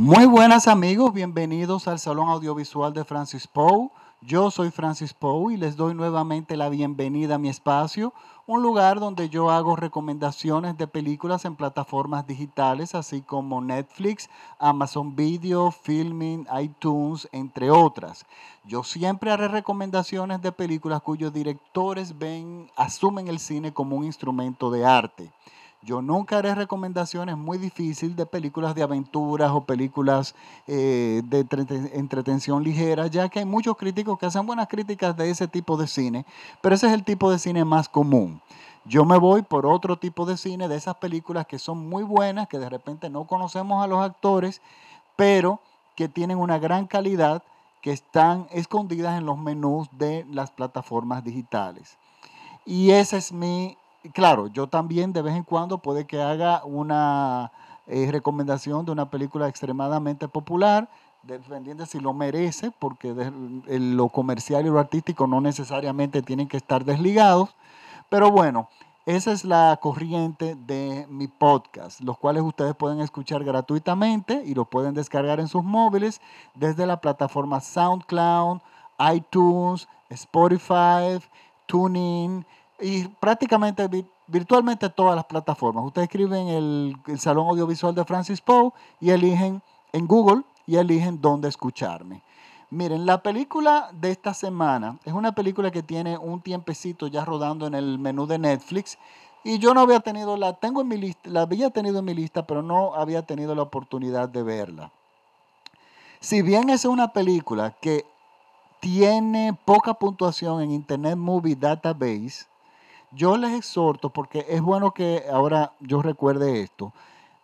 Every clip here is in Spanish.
Muy buenas amigos, bienvenidos al Salón Audiovisual de Francis Poe. Yo soy Francis Poe y les doy nuevamente la bienvenida a mi espacio, un lugar donde yo hago recomendaciones de películas en plataformas digitales, así como Netflix, Amazon Video, Filming, iTunes, entre otras. Yo siempre haré recomendaciones de películas cuyos directores ven, asumen el cine como un instrumento de arte. Yo nunca haré recomendaciones muy difíciles de películas de aventuras o películas eh, de entretención ligera, ya que hay muchos críticos que hacen buenas críticas de ese tipo de cine, pero ese es el tipo de cine más común. Yo me voy por otro tipo de cine, de esas películas que son muy buenas, que de repente no conocemos a los actores, pero que tienen una gran calidad, que están escondidas en los menús de las plataformas digitales. Y ese es mi claro, yo también de vez en cuando puede que haga una eh, recomendación de una película extremadamente popular, dependiendo si lo merece, porque lo comercial y lo artístico no necesariamente tienen que estar desligados. Pero bueno, esa es la corriente de mi podcast, los cuales ustedes pueden escuchar gratuitamente y lo pueden descargar en sus móviles desde la plataforma SoundCloud, iTunes, Spotify, TuneIn, y prácticamente virtualmente todas las plataformas. Ustedes escriben el, el Salón Audiovisual de Francis Poe y eligen en Google y eligen dónde escucharme. Miren, la película de esta semana es una película que tiene un tiempecito ya rodando en el menú de Netflix y yo no había tenido la tengo en mi lista, la había tenido en mi lista, pero no había tenido la oportunidad de verla. Si bien es una película que tiene poca puntuación en Internet Movie Database, yo les exhorto, porque es bueno que ahora yo recuerde esto.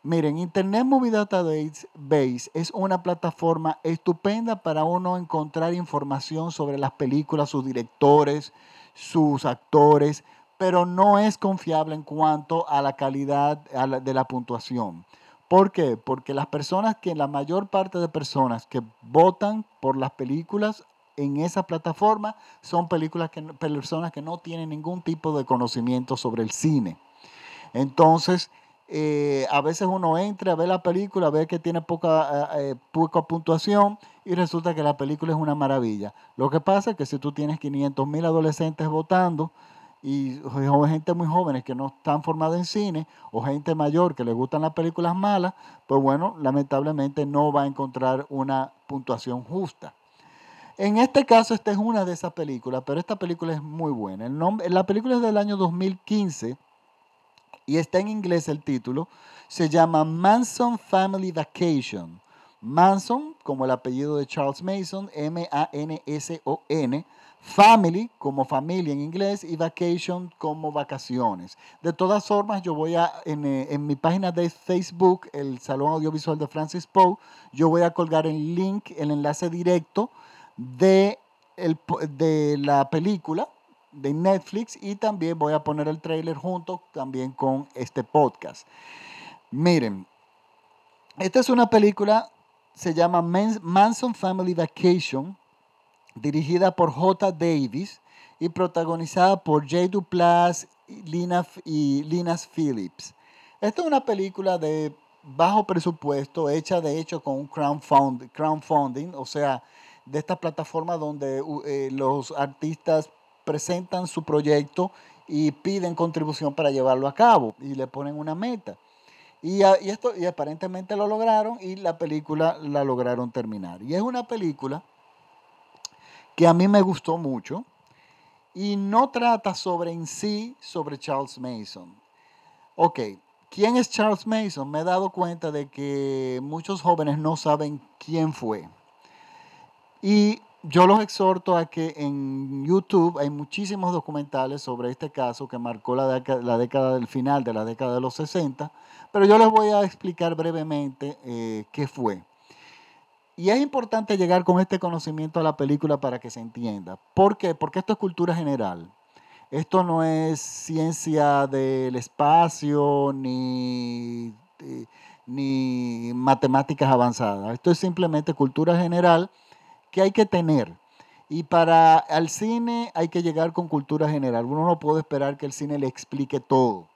Miren, Internet Movie Database es una plataforma estupenda para uno encontrar información sobre las películas, sus directores, sus actores, pero no es confiable en cuanto a la calidad de la puntuación. ¿Por qué? Porque las personas que, la mayor parte de personas que votan por las películas en esa plataforma son películas que, personas que no tienen ningún tipo de conocimiento sobre el cine. Entonces, eh, a veces uno entra a ver la película, ve que tiene poca, eh, eh, poca puntuación y resulta que la película es una maravilla. Lo que pasa es que si tú tienes 500 mil adolescentes votando y o gente muy jóvenes que no están formados en cine o gente mayor que le gustan las películas malas, pues bueno, lamentablemente no va a encontrar una puntuación justa. En este caso, esta es una de esas películas, pero esta película es muy buena. El nombre, la película es del año 2015 y está en inglés el título. Se llama Manson Family Vacation. Manson, como el apellido de Charles Mason, M-A-N-S-O-N. Family, como familia en inglés, y vacation, como vacaciones. De todas formas, yo voy a, en, eh, en mi página de Facebook, el Salón Audiovisual de Francis Poe, yo voy a colgar el link, el enlace directo de, el, de la película de Netflix y también voy a poner el trailer junto también con este podcast. Miren, esta es una película, se llama Manson Family Vacation, dirigida por J. Davis y protagonizada por Jay Duplass Lina, y Linas Phillips. Esta es una película de bajo presupuesto, hecha de hecho con un crowdfunding, o sea, de esta plataforma donde eh, los artistas presentan su proyecto y piden contribución para llevarlo a cabo y le ponen una meta. Y, y, esto, y aparentemente lo lograron y la película la lograron terminar. Y es una película que a mí me gustó mucho y no trata sobre en sí sobre Charles Mason. Ok, ¿quién es Charles Mason? Me he dado cuenta de que muchos jóvenes no saben quién fue. Y yo los exhorto a que en YouTube hay muchísimos documentales sobre este caso que marcó la década, del final de la década de los 60, pero yo les voy a explicar brevemente eh, qué fue. Y es importante llegar con este conocimiento a la película para que se entienda. ¿Por qué? Porque esto es cultura general. Esto no es ciencia del espacio ni, eh, ni matemáticas avanzadas. Esto es simplemente cultura general que hay que tener. Y para el cine hay que llegar con cultura general. Uno no puede esperar que el cine le explique todo.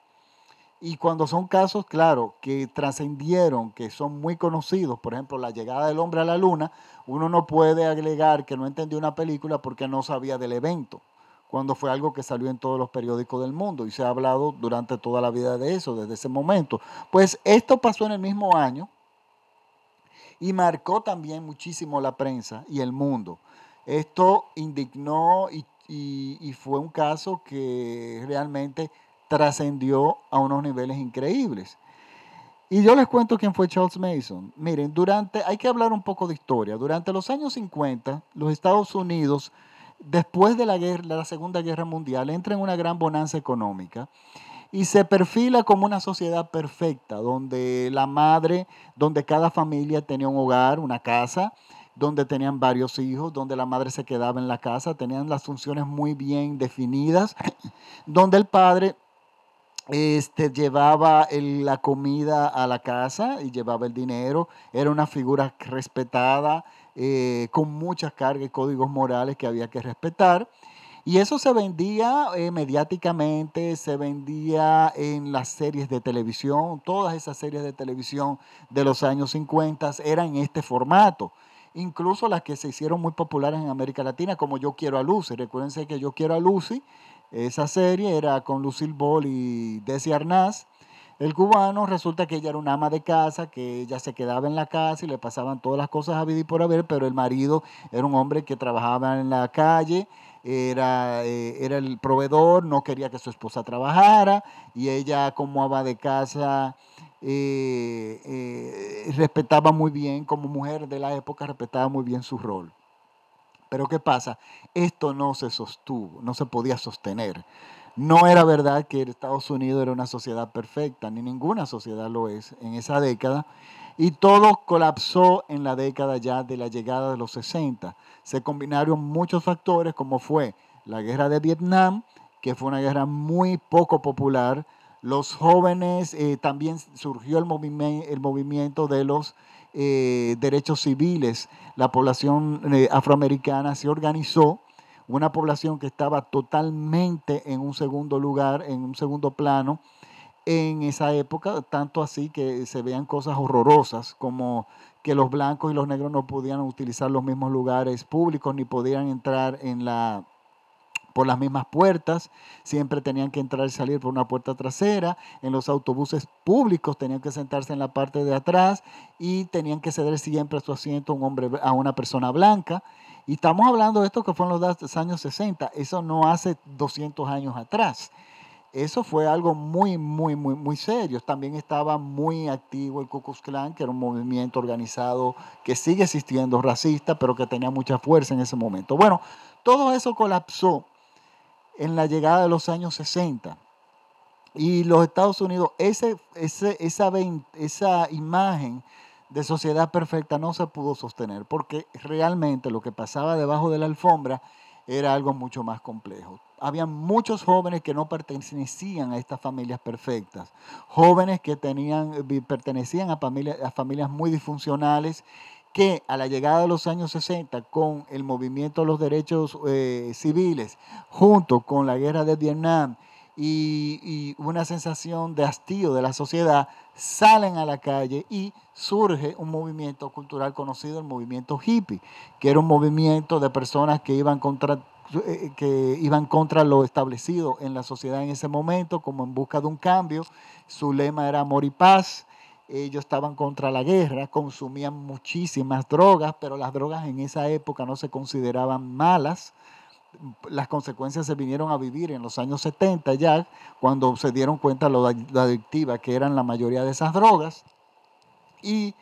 Y cuando son casos, claro, que trascendieron, que son muy conocidos, por ejemplo, la llegada del hombre a la luna, uno no puede agregar que no entendió una película porque no sabía del evento, cuando fue algo que salió en todos los periódicos del mundo y se ha hablado durante toda la vida de eso, desde ese momento. Pues esto pasó en el mismo año y marcó también muchísimo la prensa y el mundo. Esto indignó y, fue un caso que realmente trascendió a unos niveles increíbles. Y yo les cuento quién fue Charles Mason. Miren, durante, hay que hablar un poco de historia. Durante los años 50, los Estados Unidos, después de la, guerra, la Segunda Guerra Mundial, entra en una gran bonanza económica y se perfila como una sociedad perfecta, donde la madre, donde cada familia tenía un hogar, una casa, donde tenían varios hijos, donde la madre se quedaba en la casa, tenían las funciones muy bien definidas, donde el padre este, llevaba la comida a la casa y llevaba el dinero, era una figura respetada, eh, con muchas cargas y códigos morales que había que respetar. Y eso se vendía eh, mediáticamente, se vendía en las series de televisión, todas esas series de televisión de los años 50 eran en este formato. Incluso las que se hicieron muy populares en América Latina, como Yo Quiero a Lucy. Recuérdense que Yo Quiero a Lucy esa serie era con Lucille Ball y Desi Arnaz. El cubano resulta que ella era una ama de casa, que ella se quedaba en la casa y le pasaban todas las cosas a vivir por haber, pero el marido era un hombre que trabajaba en la calle, era, eh, era el proveedor, no quería que su esposa trabajara y ella como ama de casa eh, eh, respetaba muy bien, como mujer de la época, respetaba muy bien su rol. Pero ¿qué pasa? Esto no se sostuvo, no se podía sostener. No era verdad que Estados Unidos era una sociedad perfecta, ni ninguna sociedad lo es en esa década. Y todo colapsó en la década ya de la llegada de los 60. Se combinaron muchos factores como fue la guerra de Vietnam, que fue una guerra muy poco popular. Los jóvenes, eh, también surgió el, movimiento de los eh, derechos civiles, la población eh, afroamericana se organizó, una población que estaba totalmente en un segundo lugar, en un segundo plano en esa época, tanto así que se veían cosas horrorosas como que los blancos y los negros no podían utilizar los mismos lugares públicos ni podían entrar en la por las mismas puertas, siempre tenían que entrar y salir por una puerta trasera, en los autobuses públicos tenían que sentarse en la parte de atrás y tenían que ceder siempre su asiento a, un hombre, a una persona blanca. Y estamos hablando de esto que fue en los años 60, eso no hace 200 años atrás. Eso fue algo muy, muy, muy, muy serio. También estaba muy activo el Ku Klux Klan, que era un movimiento organizado que sigue existiendo, racista, pero que tenía mucha fuerza en ese momento. Bueno, todo eso colapsó en la llegada de los años 60. Y los Estados Unidos, ese, ese, esa, esa imagen de sociedad perfecta no se pudo sostener, porque realmente lo que pasaba debajo de la alfombra era algo mucho más complejo. Había muchos jóvenes que no pertenecían a estas familias perfectas, jóvenes que tenían, pertenecían a familias, a familias muy disfuncionales que a la llegada de los años 60, con el movimiento de los derechos eh, civiles, junto con la guerra de Vietnam y, una sensación de hastío de la sociedad, salen a la calle y surge un movimiento cultural conocido, el movimiento hippie, que era un movimiento de personas que iban contra que iban contra lo establecido en la sociedad en ese momento, como en busca de un cambio. Su lema era amor y paz ellos estaban contra la guerra, consumían muchísimas drogas, pero las drogas en esa época no se consideraban malas. Las consecuencias se vinieron a vivir en los años 70 ya, cuando se dieron cuenta lo adictiva que eran la mayoría de esas drogas. Y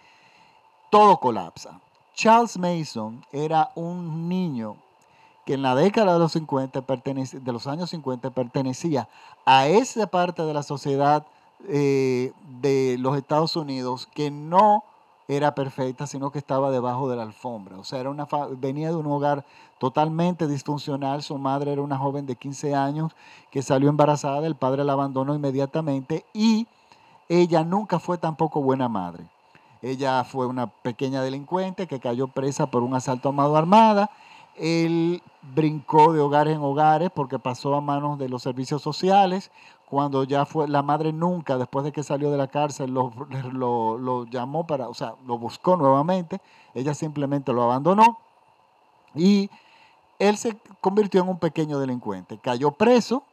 todo colapsa. Charles Mason era un niño que en la década de los, 50 de los años 50 pertenecía a esa parte de la sociedad eh, de los Estados Unidos que no era perfecta, sino que estaba debajo de la alfombra. O sea, era una venía de un hogar totalmente disfuncional. Su madre era una joven de 15 años que salió embarazada, el padre la abandonó inmediatamente y ella nunca fue tampoco buena madre. Ella fue una pequeña delincuente que cayó presa por un asalto a mano armada. Él brincó de hogares en hogares porque pasó a manos de los servicios sociales. Cuando ya fue, la madre nunca, después de que salió de la cárcel, lo, llamó para, o sea, lo buscó nuevamente, ella simplemente lo abandonó y él se convirtió en un pequeño delincuente, cayó preso,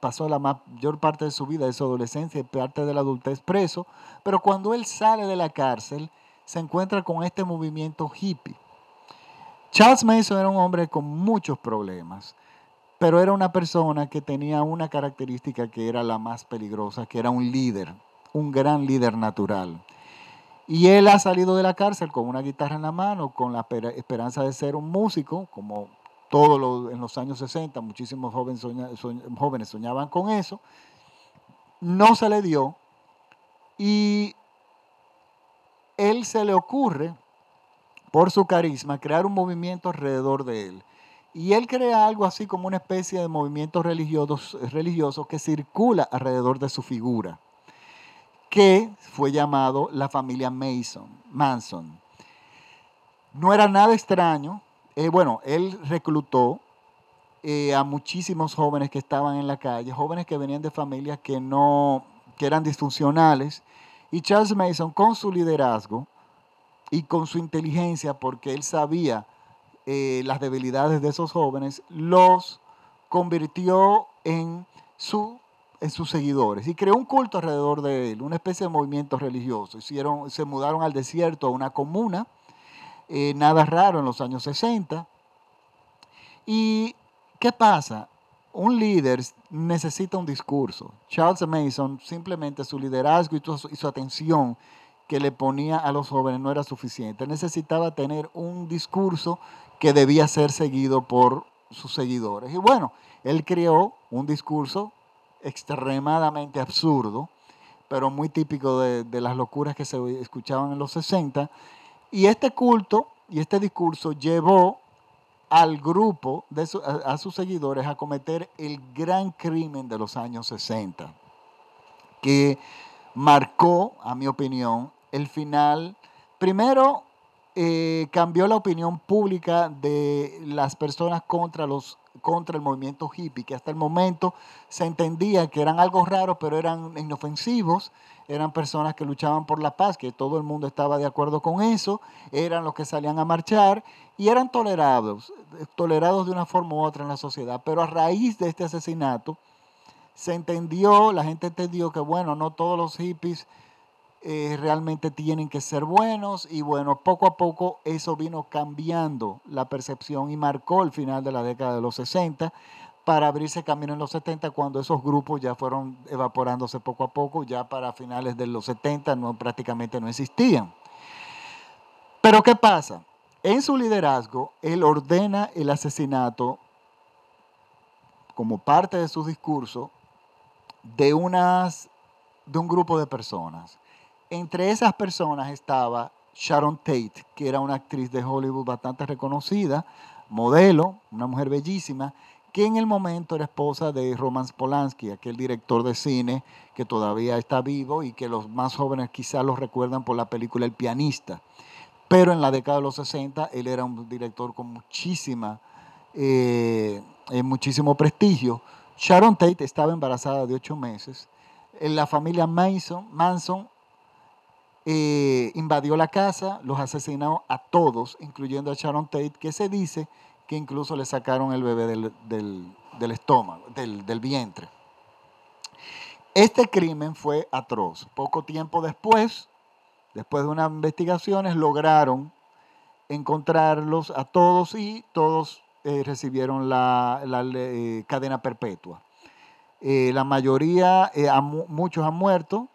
pasó la mayor parte de su vida, de su adolescencia y parte de la adultez preso, pero cuando él sale de la cárcel, se encuentra con este movimiento hippie. Charles Mason era un hombre con muchos problemas, pero era una persona que tenía una característica que era la más peligrosa, que era un líder, un gran líder natural. Y él ha salido de la cárcel con una guitarra en la mano, con la esperanza de ser un músico, como todos en los años 60, muchísimos jóvenes, jóvenes soñaban con eso. No se le dio. Y él se le ocurre, por su carisma, crear un movimiento alrededor de él. Y él crea algo así como una especie de movimiento religioso, religioso que circula alrededor de su figura que fue llamado la familia Mason, Manson. No era nada extraño. Eh, bueno, él reclutó eh, a muchísimos jóvenes que estaban en la calle, jóvenes que venían de familias que no, que eran disfuncionales. Y Charles Mason, con su liderazgo y con su inteligencia, porque él sabía eh, las debilidades de esos jóvenes, los convirtió en su en sus seguidores y creó un culto alrededor de él, una especie de movimiento religioso. Hicieron, se mudaron al desierto a una comuna, eh, nada raro en los años 60. ¿Y qué pasa? Un líder necesita un discurso. Charles Mason, simplemente su liderazgo y su, y su atención que le ponía a los jóvenes no era suficiente. Necesitaba tener un discurso que debía ser seguido por sus seguidores. Y bueno, él creó un discurso extremadamente absurdo, pero muy típico de, las locuras que se escuchaban en los 60. Y este culto y este discurso llevó al grupo, de a, sus seguidores, a cometer el gran crimen de los años 60, que marcó, a mi opinión, el final, primero, eh, cambió la opinión pública de las personas contra los contra el movimiento hippie, que hasta el momento se entendía que eran algo raro, pero eran inofensivos, eran personas que luchaban por la paz, que todo el mundo estaba de acuerdo con eso, eran los que salían a marchar y eran tolerados, tolerados de una forma u otra en la sociedad. Pero a raíz de este asesinato, se entendió, la gente entendió que, bueno, no todos los hippies eh, realmente tienen que ser buenos y bueno, poco a poco eso vino cambiando la percepción y marcó el final de la década de los 60 para abrirse camino en los 70 cuando esos grupos ya fueron evaporándose poco a poco, ya para finales de los 70 no, prácticamente no existían. Pero ¿qué pasa? En su liderazgo, él ordena el asesinato como parte de su discurso de, unas, de un grupo de personas. Entre esas personas estaba Sharon Tate, que era una actriz de Hollywood bastante reconocida, modelo, una mujer bellísima, que en el momento era esposa de Roman Polanski, aquel director de cine que todavía está vivo y que los más jóvenes quizás lo recuerdan por la película El pianista. Pero en la década de los 60 él era un director con muchísima, eh, eh, muchísimo prestigio. Sharon Tate estaba embarazada de ocho meses. La familia Manson eh, invadió la casa, los asesinó a todos, incluyendo a Sharon Tate, que se dice que incluso le sacaron el bebé del, estómago, del, del vientre. Este crimen fue atroz. Poco tiempo después, después de unas investigaciones, lograron encontrarlos a todos y todos eh, recibieron la, eh, cadena perpetua. la mayoría, muchos han muerto,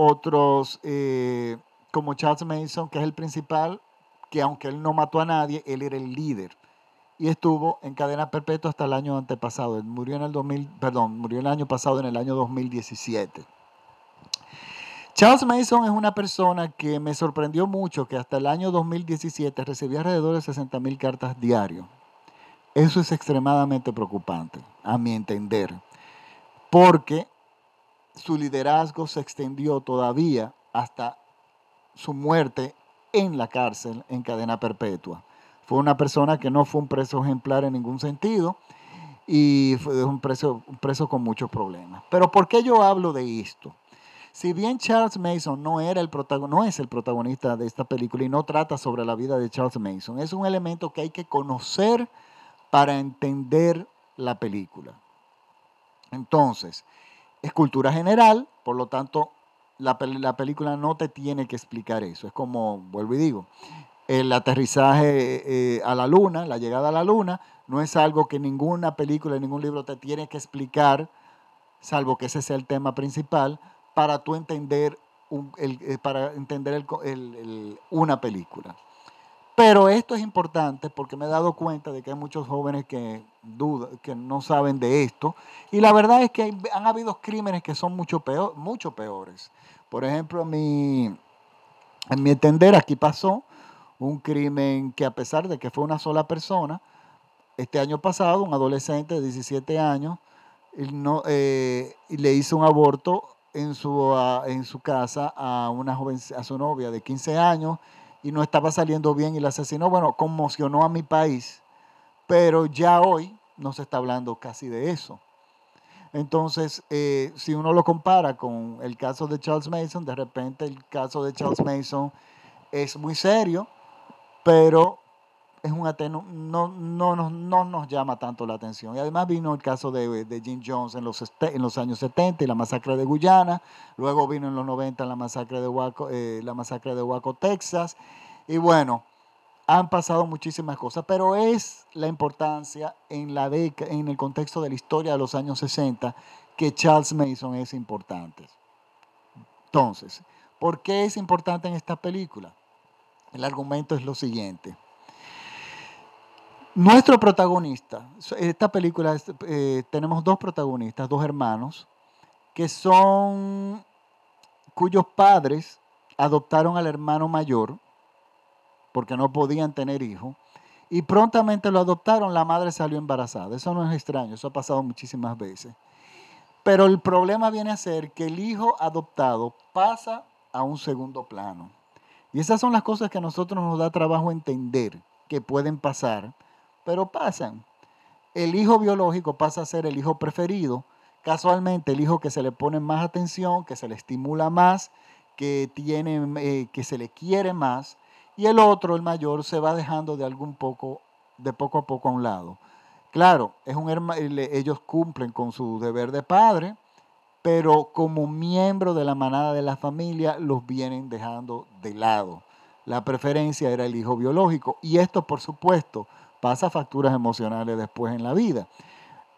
otros eh, como Charles Mason, que es el principal, que aunque él no mató a nadie, él era el líder. Y estuvo en cadena perpetua hasta el año antepasado. murió en el 2000, perdón, murió el año pasado, en el año 2017. Charles Mason es una persona que me sorprendió mucho que hasta el año 2017 recibía alrededor de 60 mil cartas diario. Eso es extremadamente preocupante, a mi entender, porque su liderazgo se extendió todavía hasta su muerte en la cárcel en cadena perpetua. Fue una persona que no fue un preso ejemplar en ningún sentido y fue un preso, preso con muchos problemas. Pero ¿por qué yo hablo de esto? Si bien Charles Mason no, era el no es el protagonista de esta película y no trata sobre la vida de Charles Mason, es un elemento que hay que conocer para entender la película. Entonces, es cultura general, por lo tanto, la, película no te tiene que explicar eso. Es como, vuelvo y digo, el aterrizaje eh, a la luna, la llegada a la luna, no es algo que ninguna película, ningún libro te tiene que explicar, salvo que ese sea el tema principal, para tú entender, eh, para entender una película. Pero esto es importante porque me he dado cuenta de que hay muchos jóvenes que dudan, que no saben de esto. Y la verdad es que han habido crímenes que son mucho, peor, mucho peores. Por ejemplo, mi, en mi entender, aquí pasó un crimen que a pesar de que fue una sola persona, este año pasado un adolescente de 17 años no, eh, le hizo un aborto en su, en su casa a, una joven, a su novia de 15 años y no estaba saliendo bien y la asesinó. Bueno, conmocionó a mi país, pero ya hoy no se está hablando casi de eso. Entonces, eh, si uno lo compara con el caso de Charles Mason, de repente el caso de Charles Mason es muy serio, pero es un no, no, no, no, nos llama tanto la atención. Y además vino el caso de, de Jim Jones en los, en los años 70 y la masacre de Guyana, luego vino en los 90 la masacre de Waco, eh, la masacre de Waco, Texas, y bueno, han pasado muchísimas cosas, pero es la importancia en, la en el contexto de la historia de los años 60 que Charles Mason es importante. Entonces, ¿por qué es importante en esta película? El argumento es lo siguiente. Nuestro protagonista, esta película eh, tenemos dos protagonistas, dos hermanos, que son, cuyos padres adoptaron al hermano mayor, porque no podían tener hijos, y prontamente lo adoptaron, la madre salió embarazada. Eso no es extraño, eso ha pasado muchísimas veces. Pero el problema viene a ser que el hijo adoptado pasa a un segundo plano. Y esas son las cosas que a nosotros nos da trabajo entender que pueden pasar, pero pasan. El hijo biológico pasa a ser el hijo preferido, casualmente el hijo que se le pone más atención, que se le estimula más, que, tiene, eh, que se le quiere más, y el otro, el mayor, se va dejando de algún poco, de poco a poco a un lado. Claro, es un ellos cumplen con su deber de padre, pero como miembro de la manada de la familia los vienen dejando de lado. La preferencia era el hijo biológico y esto, por supuesto, pasa facturas emocionales después en la vida.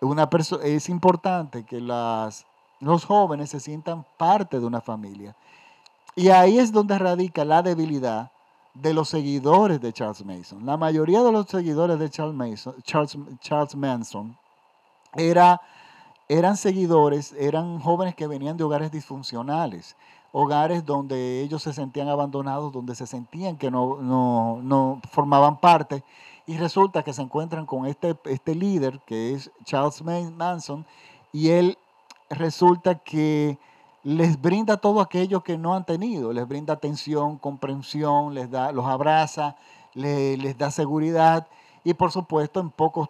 Una es importante que los jóvenes se sientan parte de una familia. Y ahí es donde radica la debilidad de los seguidores de Charles Mason. La mayoría de los seguidores de Charles, Mason, Charles Manson era eran seguidores, eran jóvenes que venían de hogares disfuncionales, hogares donde ellos se sentían abandonados, donde se sentían que no, formaban parte, y resulta que se encuentran con este, este líder, que es Charles Manson, y él resulta que les brinda todo aquello que no han tenido, les brinda atención, comprensión, les da, los abraza, les da seguridad, y por supuesto en pocos,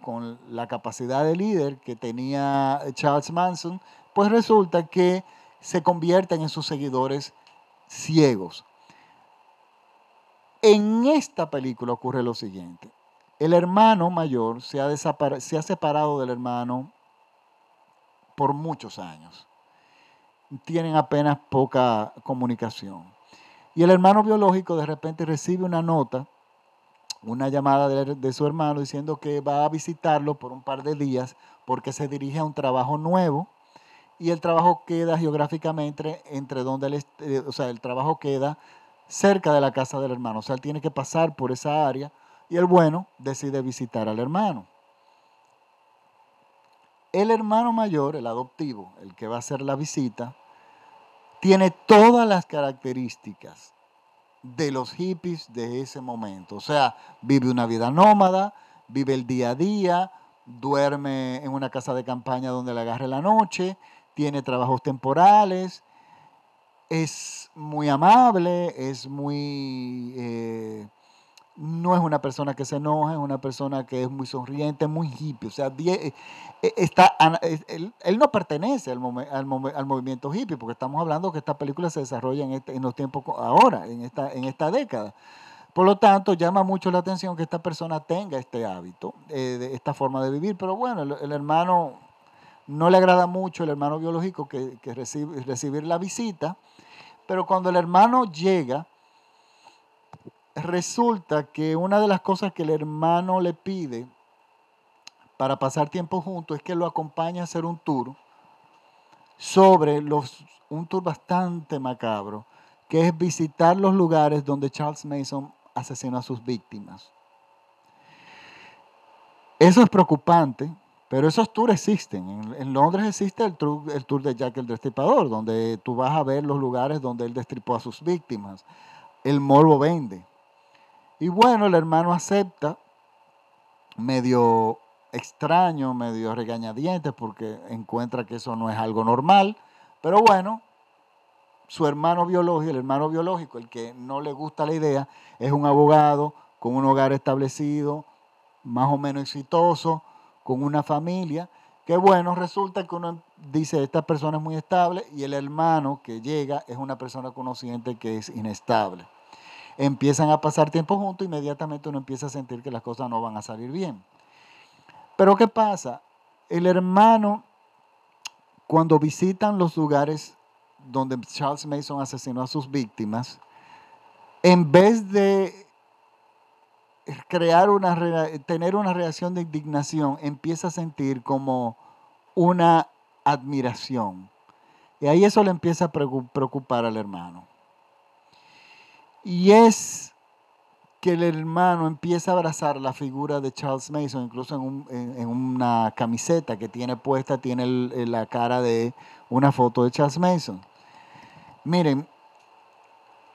con la capacidad de líder que tenía Charles Manson, pues resulta que se convierten en sus seguidores ciegos. En esta película ocurre lo siguiente. El hermano mayor se ha, se ha separado del hermano por muchos años. Tienen apenas poca comunicación. Y el hermano biológico de repente recibe una nota una llamada de, su hermano diciendo que va a visitarlo por un par de días porque se dirige a un trabajo nuevo y el trabajo queda geográficamente entre donde él, eh, o sea, el trabajo queda cerca de la casa del hermano, o sea, él tiene que pasar por esa área y el bueno decide visitar al hermano. El hermano mayor, el adoptivo, el que va a hacer la visita, tiene todas las características de los hippies de ese momento. O sea, vive una vida nómada, vive el día a día, duerme en una casa de campaña donde le agarre la noche, tiene trabajos temporales, es muy amable, es muy... Eh, no es una persona que se enoja, es una persona que es muy sonriente, muy hippie. O sea, eh, eh, está, él, no pertenece al, al, movimiento hippie, porque estamos hablando que esta película se desarrolla en, este, los tiempos ahora, en esta, en esta década. Por lo tanto, llama mucho la atención que esta persona tenga este hábito, eh, esta forma de vivir. Pero bueno, el, hermano no le agrada mucho, el hermano biológico, que, que recibe, recibir la visita. Pero cuando el hermano llega, resulta que una de las cosas que el hermano le pide para pasar tiempo juntos es que lo acompañe a hacer un tour sobre los, un tour bastante macabro, que es visitar los lugares donde Charles Mason asesinó a sus víctimas. Eso es preocupante, pero esos tours existen. En, Londres existe el tour, el tour de Jack el Destripador, donde tú vas a ver los lugares donde él destripó a sus víctimas. El morbo vende. Y bueno, el hermano acepta, medio extraño, medio regañadientes, porque encuentra que eso no es algo normal. Pero bueno, su hermano biológico, el hermano biológico, el que no le gusta la idea, es un abogado con un hogar establecido, más o menos exitoso, con una familia, que bueno, resulta que uno dice, esta persona es muy estable, y el hermano que llega es una persona conociente que es inestable empiezan a pasar tiempo juntos, inmediatamente uno empieza a sentir que las cosas no van a salir bien. Pero ¿qué pasa? El hermano, cuando visitan los lugares donde Charles Mason asesinó a sus víctimas, en vez de crear una, tener una reacción de indignación, empieza a sentir como una admiración. Y ahí eso le empieza a preocupar al hermano. Y es que el hermano empieza a abrazar la figura de Charles Mason, incluso en, una camiseta que tiene puesta, tiene la cara de una foto de Charles Mason. Miren,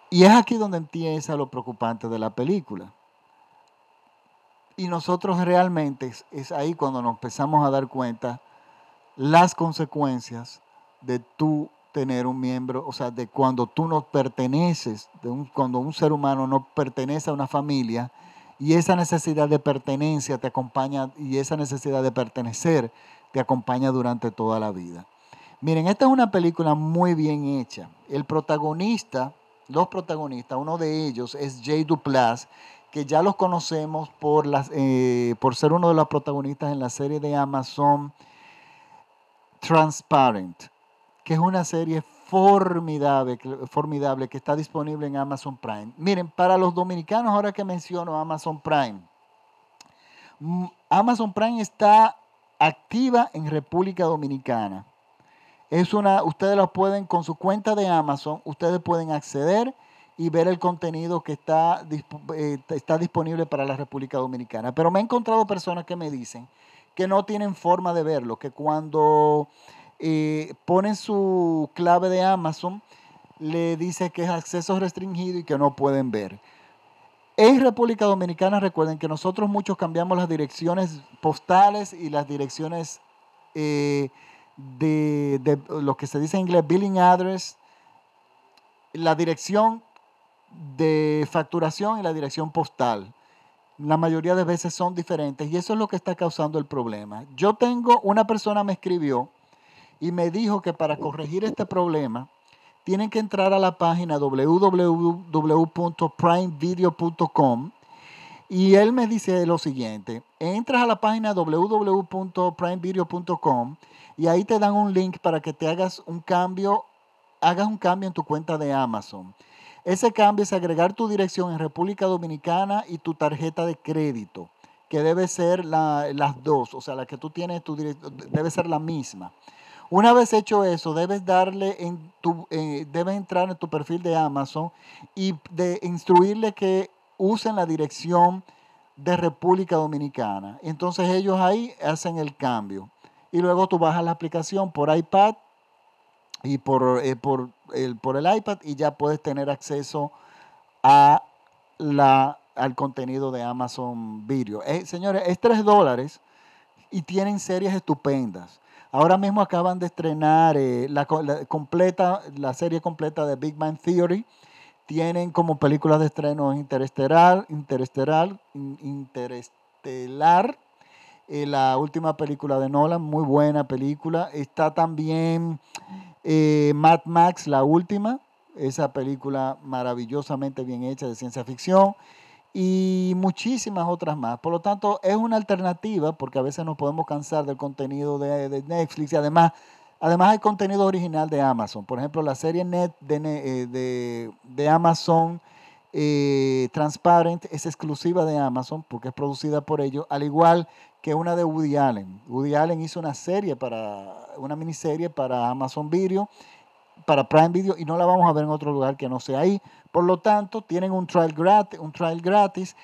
y es aquí donde empieza lo preocupante de la película. Y nosotros realmente es ahí cuando nos empezamos a dar cuenta las consecuencias de tu tener un miembro, o sea, de cuando tú no perteneces, de un, cuando un ser humano no pertenece a una familia y esa necesidad de pertenencia te acompaña y esa necesidad de pertenecer te acompaña durante toda la vida. Miren, esta es una película muy bien hecha. El protagonista, los protagonistas, uno de ellos es Jay Duplas, que ya los conocemos por, las, eh, por ser uno de los protagonistas en la serie de Amazon Transparent que es una serie formidable, formidable que está disponible en Amazon Prime. Miren, para los dominicanos, ahora que menciono Amazon Prime, mm, Amazon Prime está activa en República Dominicana. Es una, ustedes lo pueden, con su cuenta de Amazon, ustedes pueden acceder y ver el contenido que está, eh, está disponible para la República Dominicana. Pero me he encontrado personas que me dicen que no tienen forma de verlo, que cuando eh, ponen su clave de Amazon, le dice que es acceso restringido y que no pueden ver. En República Dominicana, recuerden que nosotros muchos cambiamos las direcciones postales y las direcciones eh, de, de, lo que se dice en inglés billing address, la dirección de facturación y la dirección postal. La mayoría de veces son diferentes y eso es lo que está causando el problema. Yo tengo, una persona me escribió y me dijo que para corregir este problema tienen que entrar a la página www.primevideo.com y él me dice lo siguiente, entras a la página www.primevideo.com y ahí te dan un link para que te hagas un cambio, hagas un cambio en tu cuenta de Amazon. Ese cambio es agregar tu dirección en República Dominicana y tu tarjeta de crédito, que debe ser las dos, o sea, la que tú tienes, tu debe ser la misma. Una vez hecho eso, debes darle en tu, eh, entrar en tu perfil de Amazon y de instruirle que usen la dirección de República Dominicana. Entonces ellos ahí hacen el cambio. Y luego tú bajas la aplicación por iPad y por, eh, por, el, por el iPad y ya puedes tener acceso a la, al contenido de Amazon Video. Eh, señores, es 3 dólares y tienen series estupendas. Ahora mismo acaban de estrenar eh, la, completa, la serie completa de Big Bang Theory. tienen como películas de estreno Interestelar, Interestelar, Interestelar, la última película de Nolan, muy buena película. Está también eh, Mad Max, la última, esa película maravillosamente bien hecha de ciencia ficción y muchísimas otras más. Por lo tanto, es una alternativa porque a veces nos podemos cansar del contenido de, Netflix y además, además hay contenido original de Amazon. Por ejemplo, la serie Net de, eh, de, Amazon eh, Transparent es exclusiva de Amazon porque es producida por ellos, al igual que una de Woody Allen. Woody Allen hizo una serie para, una miniserie para Amazon Video, para Prime Video, y no la vamos a ver en otro lugar que no sea ahí. Por lo tanto, tienen un trial gratis, un trial gratis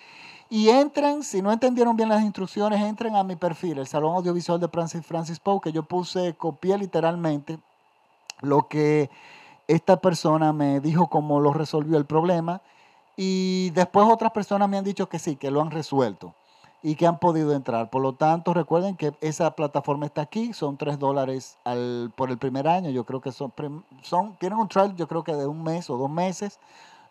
y entren, si no entendieron bien las instrucciones, entren a mi perfil, el Salón Audiovisual de Francis, Francis Poe, que yo puse, copié literalmente lo que esta persona me dijo cómo lo resolvió el problema. Y después otras personas me han dicho que sí, que lo han resuelto y que han podido entrar. Por lo tanto, recuerden que esa plataforma está aquí, son 3 dólares por el primer año, yo creo que son, son, tienen un trial yo creo que de un mes o dos meses,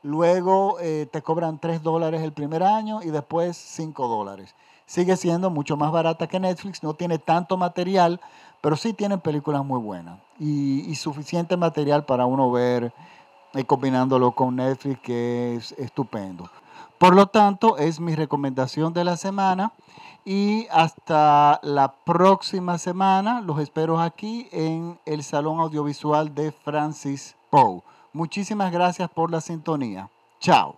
luego eh, te cobran 3 dólares el primer año y después 5 dólares. Sigue siendo mucho más barata que Netflix, no tiene tanto material, pero sí tienen películas muy buenas y, suficiente material para uno ver y eh, combinándolo con Netflix, que es estupendo. Por lo tanto, es mi recomendación de la semana. Y hasta la próxima semana, los espero aquí en el Salón Audiovisual de Francis Poe. Muchísimas gracias por la sintonía. Chao.